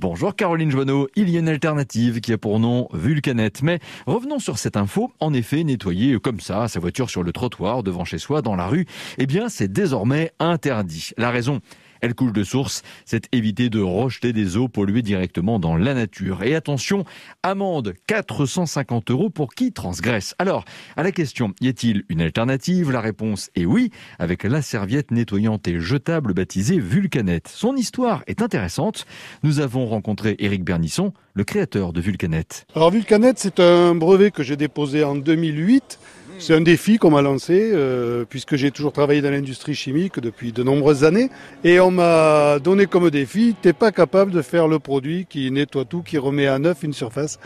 Bonjour Caroline Joanneau, il y a une alternative qui a pour nom Vulcanette. Mais revenons sur cette info. En effet, nettoyer comme ça sa voiture sur le trottoir devant chez soi, dans la rue, eh bien c'est désormais interdit. La raison elle coule de source, c'est éviter de rejeter des eaux polluées directement dans la nature. Et attention, amende 450 euros pour qui transgresse. Alors, à la question, y a-t-il une alternative? La réponse est oui, avec la serviette nettoyante et jetable baptisée Vulcanette. Son histoire est intéressante. Nous avons rencontré Éric Bernisson, le créateur de Vulcanette. Alors Vulcanette, c'est un brevet que j'ai déposé en 2008 c'est un défi qu'on m'a lancé, euh, puisque j'ai toujours travaillé dans l'industrie chimique depuis de nombreuses années. Et on m'a donné comme défi, t'es pas capable de faire le produit qui nettoie tout, qui remet à neuf une surface.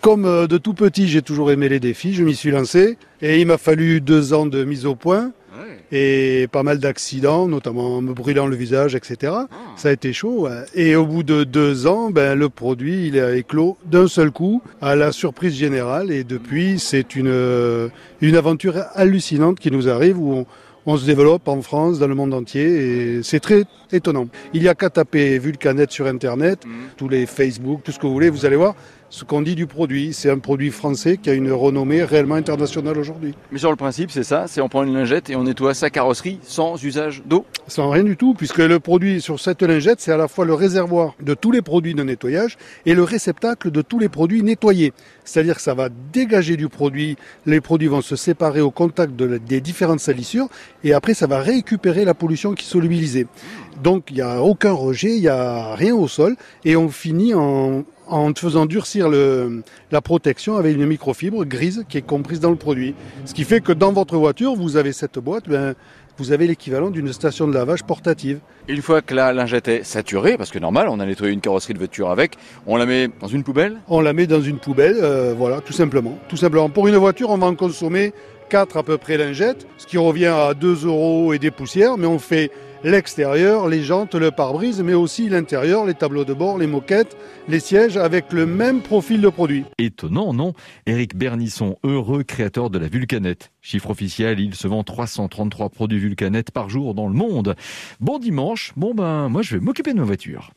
Comme euh, de tout petit, j'ai toujours aimé les défis, je m'y suis lancé. Et il m'a fallu deux ans de mise au point et pas mal d'accidents, notamment me brûlant le visage, etc. Ah. Ça a été chaud. Et au bout de deux ans, ben, le produit il a éclos d'un seul coup, à la surprise générale. Et depuis, c'est une, une aventure hallucinante qui nous arrive où on, on se développe en France, dans le monde entier, et c'est très étonnant. Il y a qu'à taper Vulcanet sur Internet, mhm. tous les Facebook, tout ce que vous voulez, vous allez voir ce qu'on dit du produit. C'est un produit français qui a une renommée réellement internationale aujourd'hui. Mais sur le principe, c'est ça, c'est on prend une lingette et on nettoie sa carrosserie sans usage d'eau Sans rien du tout, puisque le produit sur cette lingette, c'est à la fois le réservoir de tous les produits de nettoyage et le réceptacle de tous les produits nettoyés. C'est-à-dire que ça va dégager du produit, les produits vont se séparer au contact des différentes salissures et après ça va récupérer la pollution qui est solubilisée. Donc il n'y a aucun rejet, il n'y a rien au sol et on finit en, en faisant durcir le, la protection avec une microfibre grise qui est comprise dans le produit. Ce qui fait que dans votre voiture, vous avez cette boîte, ben, vous avez l'équivalent d'une station de lavage portative. Une fois que la lingette est saturée, parce que normal, on a nettoyé une carrosserie de voiture avec, on la met dans une poubelle? On la met dans une poubelle, euh, voilà, tout simplement. Tout simplement. Pour une voiture, on va en consommer 4 à peu près lingettes, ce qui revient à 2 euros et des poussières, mais on fait l'extérieur, les jantes, le pare-brise, mais aussi l'intérieur, les tableaux de bord, les moquettes, les sièges avec le même profil de produit. Étonnant, non? Éric Bernisson, heureux créateur de la Vulcanette. Chiffre officiel, il se vend 333 produits Vulcanette par jour dans le monde. Bon dimanche, bon ben moi je vais m'occuper de ma voiture.